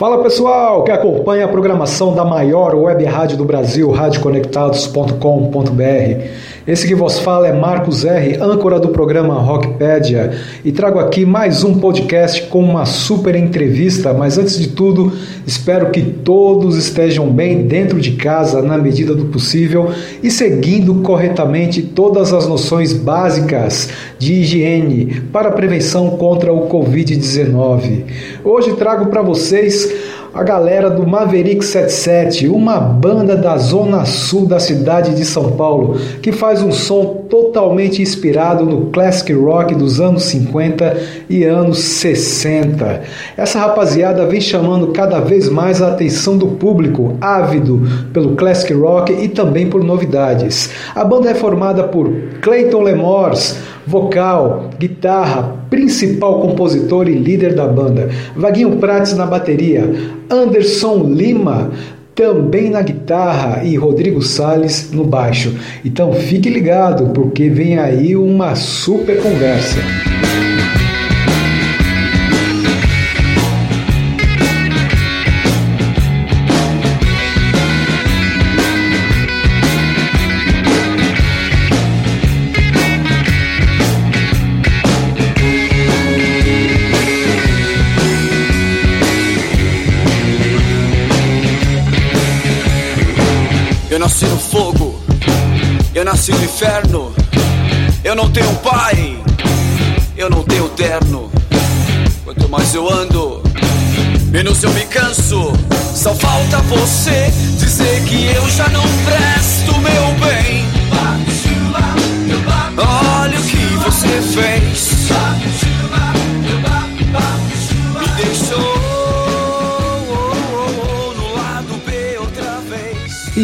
Fala pessoal que acompanha a programação da maior web rádio do Brasil, radioconectados.com.br. Esse que vos fala é Marcos R, âncora do programa Rockpedia, e trago aqui mais um podcast com uma super entrevista. Mas antes de tudo, espero que todos estejam bem dentro de casa na medida do possível e seguindo corretamente todas as noções básicas de higiene para prevenção contra o Covid-19. Hoje trago para vocês a galera do Maverick 77, uma banda da zona sul da cidade de São Paulo, que faz um som totalmente inspirado no classic rock dos anos 50 e anos 60. Essa rapaziada vem chamando cada vez mais a atenção do público, ávido pelo classic rock e também por novidades. A banda é formada por Clayton Lemors, vocal, guitarra, principal compositor e líder da banda, Vaguinho Prates na bateria, Anderson Lima também na guitarra e Rodrigo Sales no baixo. Então fique ligado porque vem aí uma super conversa. Inferno. Eu não tenho pai, eu não tenho terno. Quanto mais eu ando, menos eu me canso. Só falta você dizer que eu já não presto, meu bem.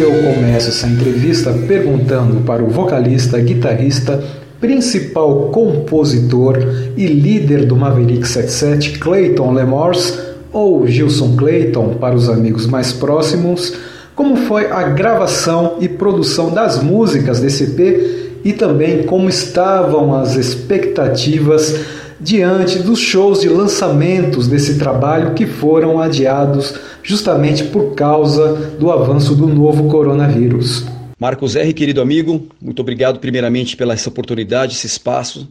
Eu começo essa entrevista perguntando para o vocalista, guitarrista, principal compositor e líder do Maverick 77, Clayton Lemors, ou Gilson Clayton para os amigos mais próximos, como foi a gravação e produção das músicas desse EP e também como estavam as expectativas diante dos shows de lançamentos desse trabalho que foram adiados justamente por causa do avanço do novo coronavírus. Marcos R, querido amigo, muito obrigado primeiramente pela essa oportunidade, esse espaço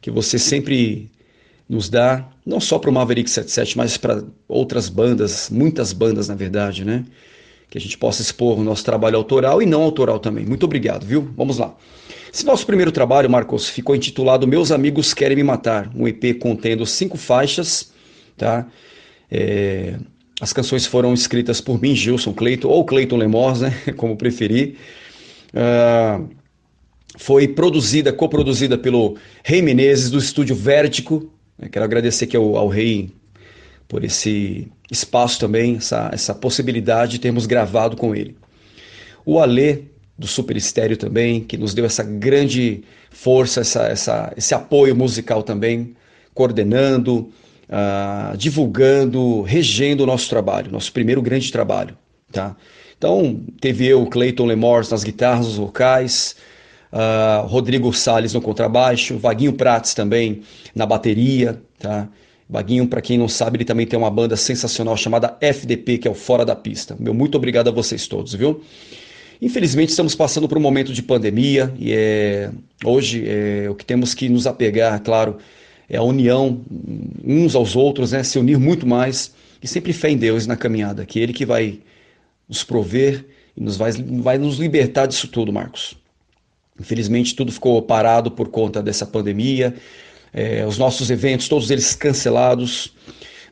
que você sempre nos dá, não só para o Maverick 77, mas para outras bandas, muitas bandas na verdade, né? Que a gente possa expor o nosso trabalho autoral e não autoral também. Muito obrigado, viu? Vamos lá. Esse nosso primeiro trabalho, Marcos, ficou intitulado Meus Amigos Querem Me Matar, um EP contendo cinco faixas, tá? É, as canções foram escritas por mim, Gilson Clayton, ou Clayton Lemors, né, como preferir. Uh, foi produzida, coproduzida pelo Rei Menezes, do estúdio Vértico. Quero agradecer aqui ao, ao Rei por esse espaço também, essa, essa possibilidade de termos gravado com ele. O Alê, do Super Estéreo também, que nos deu essa grande força, essa, essa, esse apoio musical também, coordenando, uh, divulgando, regendo o nosso trabalho, nosso primeiro grande trabalho. Tá? Então, teve eu, Clayton Lemors nas guitarras, nos vocais, uh, Rodrigo Sales no contrabaixo, Vaguinho Prates também na bateria. Tá? Vaguinho, para quem não sabe, ele também tem uma banda sensacional chamada FDP, que é o Fora da Pista. Meu muito obrigado a vocês todos, viu? Infelizmente estamos passando por um momento de pandemia e é, hoje é, o que temos que nos apegar, claro, é a união uns aos outros, né? se unir muito mais e sempre fé em Deus na caminhada, que é Ele que vai nos prover e nos vai, vai nos libertar disso tudo, Marcos. Infelizmente tudo ficou parado por conta dessa pandemia, é, os nossos eventos, todos eles cancelados.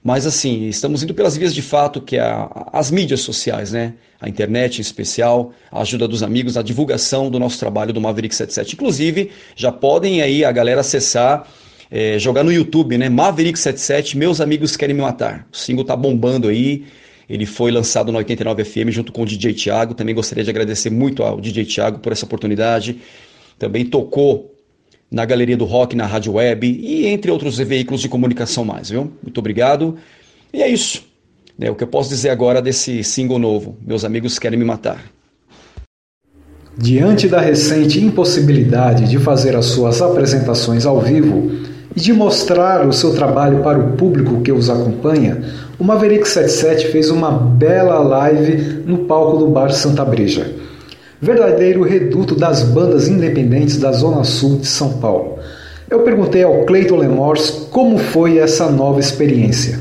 Mas assim, estamos indo pelas vias de fato que é a, as mídias sociais, né? A internet em especial, a ajuda dos amigos, a divulgação do nosso trabalho do Maverick 77. Inclusive, já podem aí a galera acessar é, jogar no YouTube, né? Maverick77, Meus Amigos Querem Me Matar. O single tá bombando aí. Ele foi lançado no 89 FM junto com o DJ Thiago. Também gostaria de agradecer muito ao DJ Thiago por essa oportunidade. Também tocou na Galeria do Rock, na Rádio Web e entre outros veículos de comunicação mais, viu? Muito obrigado. E é isso. É o que eu posso dizer agora desse single novo, Meus Amigos Querem Me Matar. Diante da recente impossibilidade de fazer as suas apresentações ao vivo, E de mostrar o seu trabalho para o público que os acompanha, o Maverick 77 fez uma bela live no palco do Bar Santa Breja. Verdadeiro reduto das bandas independentes da Zona Sul de São Paulo. Eu perguntei ao Cleiton Lemors como foi essa nova experiência.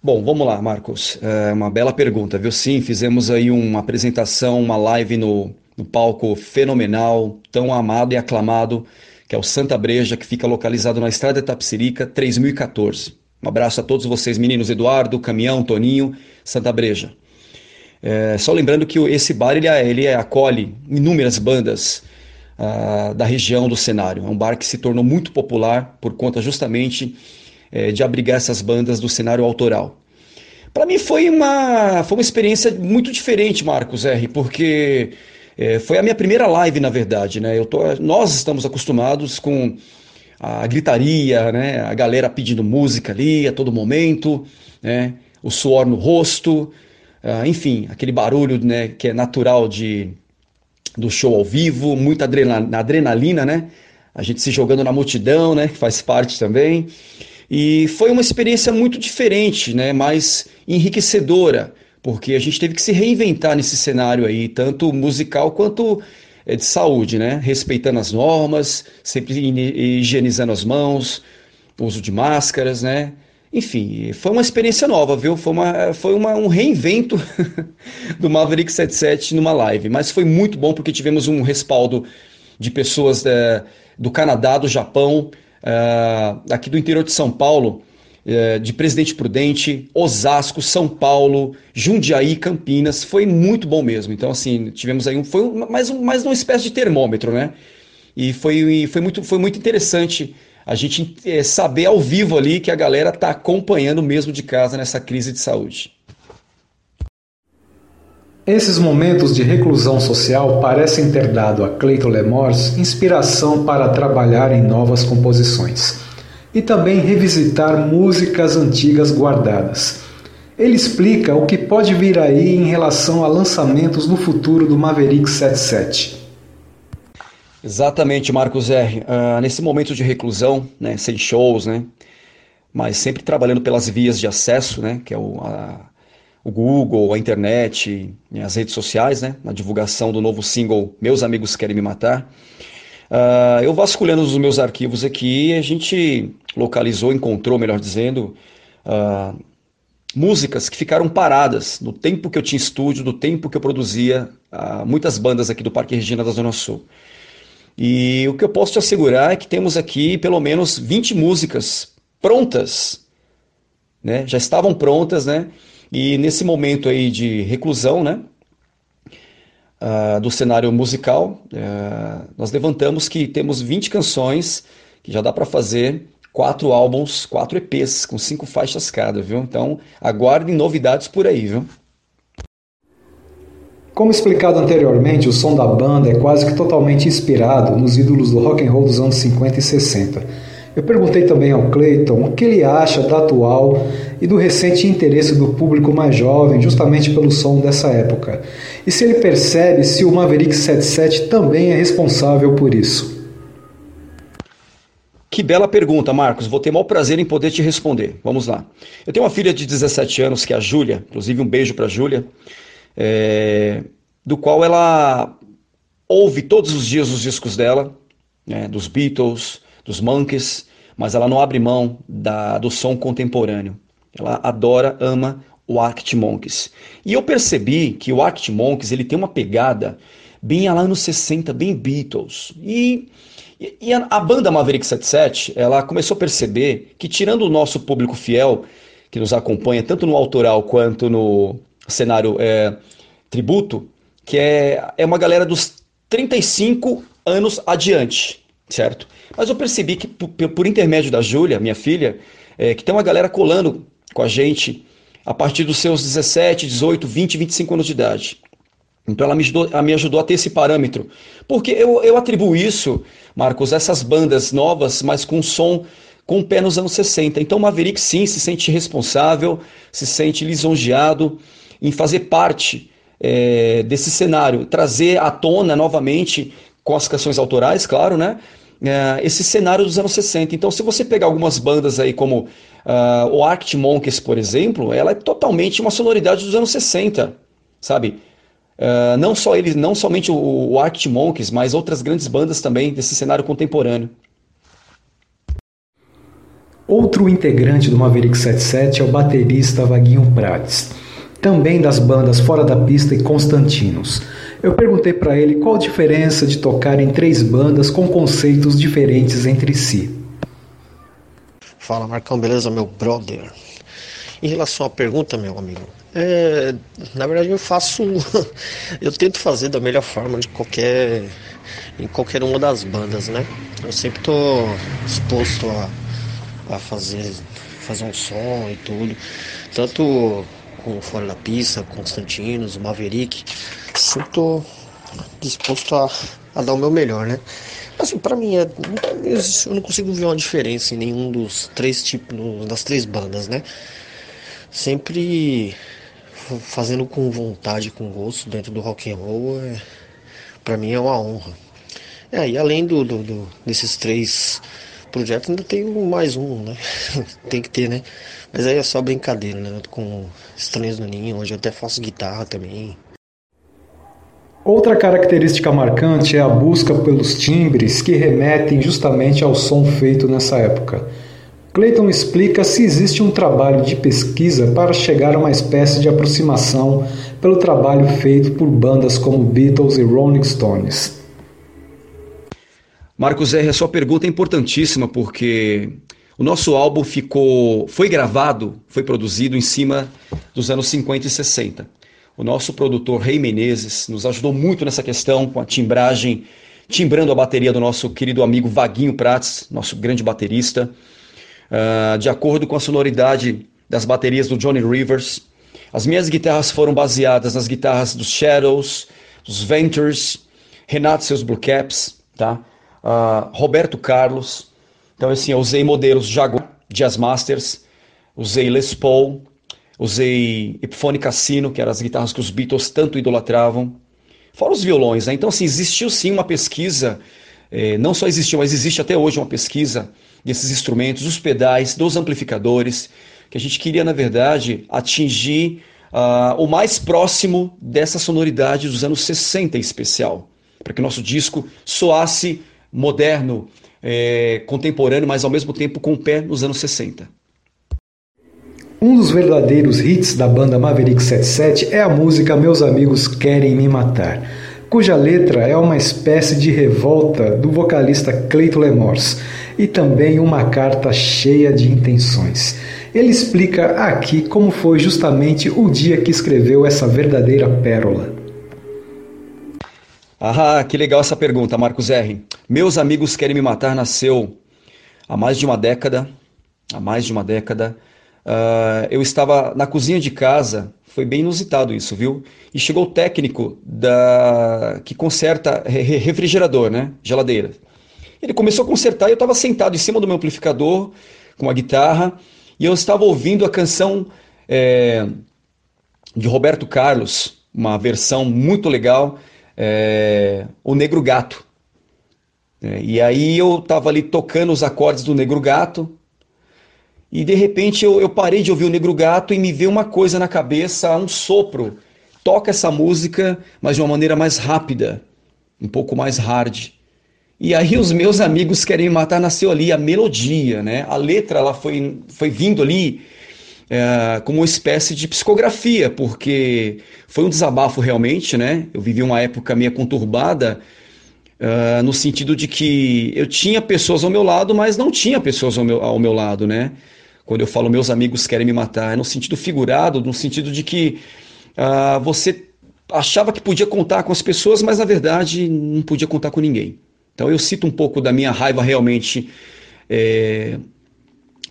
Bom, vamos lá, Marcos. É uma bela pergunta, viu? Sim, fizemos aí uma apresentação, uma live no, no palco fenomenal, tão amado e aclamado, que é o Santa Breja, que fica localizado na Estrada Tapsirica, 3014. Um abraço a todos vocês, meninos Eduardo, Caminhão, Toninho, Santa Breja. É, só lembrando que esse bar ele, ele acolhe inúmeras bandas uh, da região do cenário. É um bar que se tornou muito popular por conta justamente é, de abrigar essas bandas do cenário autoral. Para mim foi uma, foi uma experiência muito diferente, Marcos R, porque é, foi a minha primeira live, na verdade. Né? Eu tô, nós estamos acostumados com a gritaria, né? a galera pedindo música ali a todo momento, né? o suor no rosto, uh, enfim, aquele barulho né, que é natural de, do show ao vivo, muita adrenalina, né? A gente se jogando na multidão, né? Que faz parte também. E foi uma experiência muito diferente, né? Mais enriquecedora, porque a gente teve que se reinventar nesse cenário aí, tanto musical quanto é, de saúde, né? Respeitando as normas, sempre higienizando as mãos, uso de máscaras, né? Enfim, foi uma experiência nova, viu? Foi, uma, foi uma, um reinvento do Maverick 77 numa live, mas foi muito bom porque tivemos um respaldo de pessoas é, do Canadá, do Japão, é, aqui do interior de São Paulo, é, de Presidente Prudente, Osasco, São Paulo, Jundiaí, Campinas. Foi muito bom mesmo. Então, assim, tivemos aí um. Foi mais, um, mais uma espécie de termômetro, né? E foi, foi, muito, foi muito interessante a gente é, saber ao vivo ali que a galera está acompanhando mesmo de casa nessa crise de saúde. Esses momentos de reclusão social parecem ter dado a Cleiton Lemors inspiração para trabalhar em novas composições e também revisitar músicas antigas guardadas. Ele explica o que pode vir aí em relação a lançamentos no futuro do Maverick 77. Exatamente, Marcos R. Uh, nesse momento de reclusão, né, sem shows, né, mas sempre trabalhando pelas vias de acesso, né, que é o, a, o Google, a internet, as redes sociais, né, na divulgação do novo single Meus Amigos Querem Me Matar. Uh, eu vasculhando os meus arquivos aqui, a gente localizou, encontrou, melhor dizendo, uh, músicas que ficaram paradas no tempo que eu tinha estúdio, do tempo que eu produzia muitas bandas aqui do Parque Regina da Zona Sul. E o que eu posso te assegurar é que temos aqui pelo menos 20 músicas prontas, né? Já estavam prontas, né? E nesse momento aí de reclusão, né? Uh, do cenário musical, uh, nós levantamos que temos 20 canções que já dá para fazer quatro álbuns, quatro EPs com cinco faixas cada, viu? Então aguardem novidades por aí, viu? Como explicado anteriormente, o som da banda é quase que totalmente inspirado nos ídolos do rock and roll dos anos 50 e 60. Eu perguntei também ao Clayton o que ele acha da atual e do recente interesse do público mais jovem justamente pelo som dessa época. E se ele percebe se o Maverick 77 também é responsável por isso. Que bela pergunta, Marcos. Vou ter maior prazer em poder te responder. Vamos lá. Eu tenho uma filha de 17 anos, que é a Júlia, inclusive um beijo para a Júlia é, do qual ela ouve todos os dias os discos dela, né, dos Beatles, dos Monkeys, mas ela não abre mão da, do som contemporâneo. Ela adora, ama o Arctic Monkeys. E eu percebi que o Arctic Monkeys ele tem uma pegada bem lá nos 60, bem Beatles. E, e a, a, banda Maverick 77, ela começou a perceber que tirando o nosso público fiel, que nos acompanha tanto no autoral quanto no, cenário é, tributo, que é, é uma galera dos 35 anos adiante, certo? Mas eu percebi que, por, por intermédio da Júlia, minha filha, é, que tem uma galera colando com a gente a partir dos seus 17, 18, 20, 25 anos de idade. Então ela me ajudou, ela me ajudou a ter esse parâmetro. Porque eu, eu atribuo isso, Marcos, essas bandas novas, mas com som com o pé nos anos 60. Então Maverick sim se sente responsável, se sente lisonjeado em fazer parte é, desse cenário, trazer à tona novamente, com as canções autorais, claro, né? uh, esse cenário dos anos 60. Então, se você pegar algumas bandas aí como uh, o Arctic Monkeys, por exemplo, ela é totalmente uma sonoridade dos anos 60, sabe? Uh, não só eles, não somente o, o Monkeys, mas outras grandes bandas também desse cenário contemporâneo. Outro integrante do Maverick 77 é o baterista Vaguinho Prates, também das bandas Fora da Pista e Constantinos. Eu perguntei para ele qual a diferença de tocar em três bandas com conceitos diferentes entre si. Fala Marcão, beleza, meu brother? Em relação à pergunta, meu amigo, é, na verdade eu faço, eu tento fazer da melhor forma de qualquer, em qualquer uma das bandas, né? Eu sempre estou disposto a a fazer, fazer um som e tudo. Tanto com Fora da Pista, Constantinos, Maverick. Sempre tô disposto a, a dar o meu melhor, né? Assim, pra mim, é, eu não consigo ver uma diferença em nenhum dos três tipos, das três bandas, né? Sempre fazendo com vontade, com gosto dentro do rock and roll, é, pra mim é uma honra. É, e além do, do, do desses três projeto ainda tem mais um, né? tem que ter, né? Mas aí é só brincadeira, né? Com Estranhos no Ninho, hoje eu até faço guitarra também. Outra característica marcante é a busca pelos timbres que remetem justamente ao som feito nessa época. Clayton explica se existe um trabalho de pesquisa para chegar a uma espécie de aproximação pelo trabalho feito por bandas como Beatles e Rolling Stones. Marcos R, a sua pergunta é importantíssima porque o nosso álbum ficou, foi gravado, foi produzido em cima dos anos 50 e 60. O nosso produtor Rei Menezes nos ajudou muito nessa questão com a timbragem, timbrando a bateria do nosso querido amigo Vaguinho Prats, nosso grande baterista, uh, de acordo com a sonoridade das baterias do Johnny Rivers. As minhas guitarras foram baseadas nas guitarras dos Shadows, dos Ventures, Renato seus Blue Caps, tá? uh, Roberto Carlos. Então, assim, eu usei modelos Jaguar, Jazz Masters, usei Les Paul, usei Epiphone Cassino, que eram as guitarras que os Beatles tanto idolatravam, fora os violões. Né? Então, assim, existiu sim uma pesquisa, eh, não só existiu, mas existe até hoje uma pesquisa desses instrumentos, dos pedais, dos amplificadores, que a gente queria, na verdade, atingir uh, o mais próximo dessa sonoridade dos anos 60 em especial, para que nosso disco soasse moderno, é, contemporâneo, mas ao mesmo tempo com o pé nos anos 60. Um dos verdadeiros hits da banda Maverick 77 é a música Meus Amigos Querem Me Matar, cuja letra é uma espécie de revolta do vocalista Cleiton Lemors e também uma carta cheia de intenções. Ele explica aqui como foi justamente o dia que escreveu essa verdadeira pérola. Ah, que legal essa pergunta, Marcos R. Meus amigos querem me matar nasceu há mais de uma década. Há mais de uma década. Uh, eu estava na cozinha de casa, foi bem inusitado isso, viu? E chegou o técnico da que conserta refrigerador, né? Geladeira. Ele começou a consertar e eu estava sentado em cima do meu amplificador com a guitarra e eu estava ouvindo a canção é, de Roberto Carlos, uma versão muito legal é, o Negro Gato. É, e aí eu estava ali tocando os acordes do Negro Gato, e de repente eu, eu, parei de ouvir o Negro Gato e me veio uma coisa na cabeça, um sopro. Toca essa música, mas de uma maneira mais rápida, um pouco mais hard. E aí os meus amigos querem matar, nasceu ali a melodia, né? A letra ela foi, foi vindo ali é, como uma espécie de psicografia, porque foi um desabafo realmente, né? Eu vivi uma época meio conturbada, uh, no sentido de que eu tinha pessoas ao meu lado, mas não tinha pessoas ao meu, ao meu lado, né? Quando eu falo meus amigos querem me matar, é no sentido figurado, no sentido de que uh, você achava que podia contar com as pessoas, mas na verdade não podia contar com ninguém. Então eu cito um pouco da minha raiva realmente. É,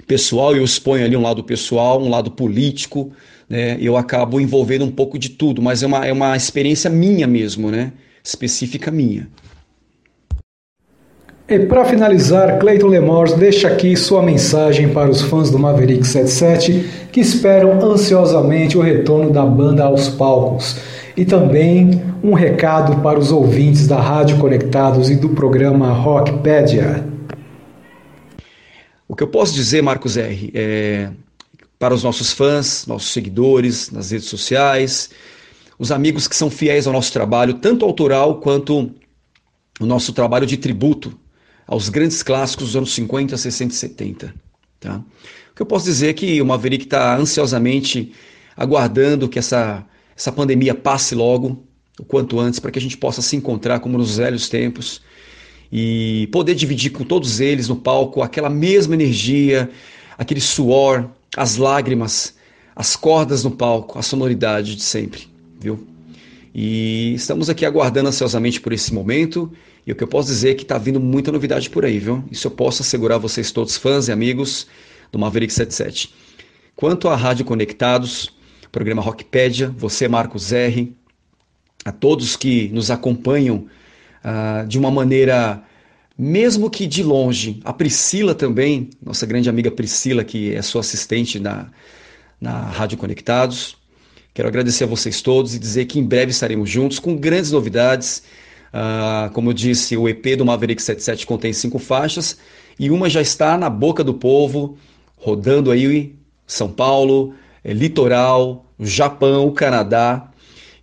pessoal, eu exponho ali um lado pessoal, um lado político, né? Eu acabo envolvendo um pouco de tudo, mas é uma, é uma experiência minha mesmo, né? Específica minha. E para finalizar, Cleiton Lemors deixa aqui sua mensagem para os fãs do Maverick 77 que esperam ansiosamente o retorno da banda aos palcos. E também um recado para os ouvintes da Rádio Conectados e do programa Rockpedia. O que eu posso dizer, Marcos R., é, para os nossos fãs, nossos seguidores nas redes sociais, os amigos que são fiéis ao nosso trabalho, tanto autoral quanto o nosso trabalho de tributo aos grandes clássicos dos anos 50, 60 e 70. Tá? O que eu posso dizer é que o Maverick está ansiosamente aguardando que essa, essa pandemia passe logo, o quanto antes, para que a gente possa se encontrar como nos velhos tempos e poder dividir com todos eles no palco aquela mesma energia, aquele suor, as lágrimas, as cordas no palco, a sonoridade de sempre, viu? E estamos aqui aguardando ansiosamente por esse momento e o que eu posso dizer é que está vindo muita novidade por aí, viu? Isso eu posso assegurar a vocês todos, fãs e amigos do Maverick 77. Quanto à Rádio Conectados, programa Rockpedia, você, Marcos R., a todos que nos acompanham uh, de uma maneira, mesmo que de longe, a Priscila também, nossa grande amiga Priscila, que é sua assistente na, na Rádio Conectados. Quero agradecer a vocês todos e dizer que em breve estaremos juntos com grandes novidades Uh, como eu disse, o EP do Maverick 77 contém cinco faixas e uma já está na boca do povo, rodando aí São Paulo, é, Litoral, Japão, Canadá.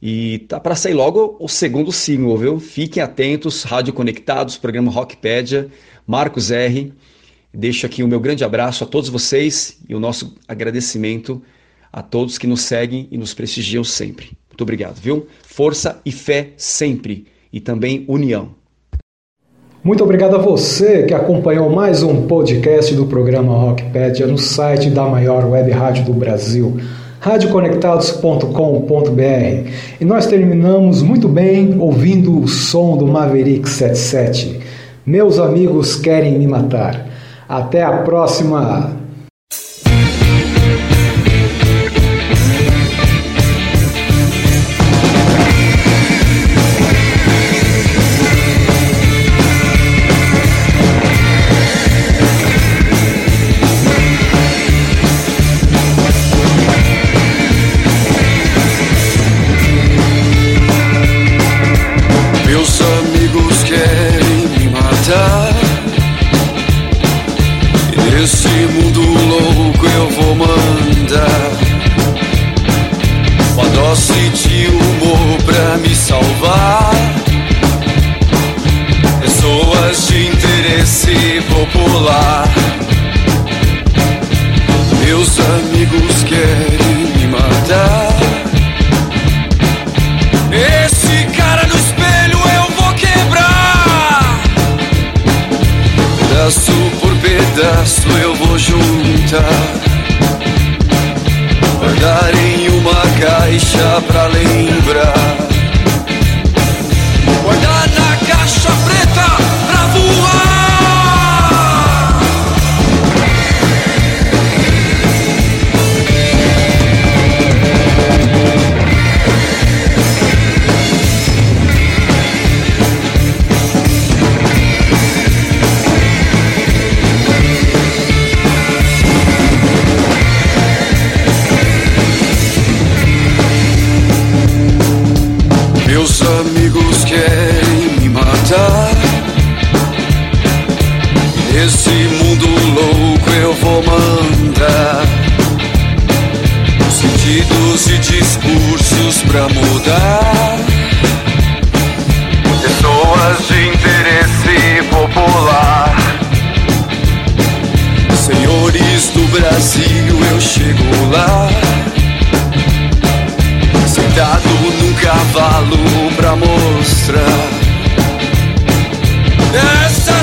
E tá para sair logo o segundo single, viu? Fiquem atentos, Rádio Conectados, programa Rockpedia, Marcos R. Deixo aqui o meu grande abraço a todos vocês e o nosso agradecimento a todos que nos seguem e nos prestigiam sempre. Muito obrigado, viu? Força e fé sempre e também união. Muito obrigado a você que acompanhou mais um podcast do programa Rockpedia no site da maior web rádio do Brasil, radioconectados.com.br. E nós terminamos muito bem ouvindo o som do Maverick 77. Meus amigos querem me matar. Até a próxima! popular. Meus amigos querem me matar. Esse cara no espelho eu vou quebrar. Pedaço por pedaço eu vou juntar. Guardar em uma caixa pra lembrar. cores do Brasil eu chego lá. Sentado num cavalo pra mostrar. Essa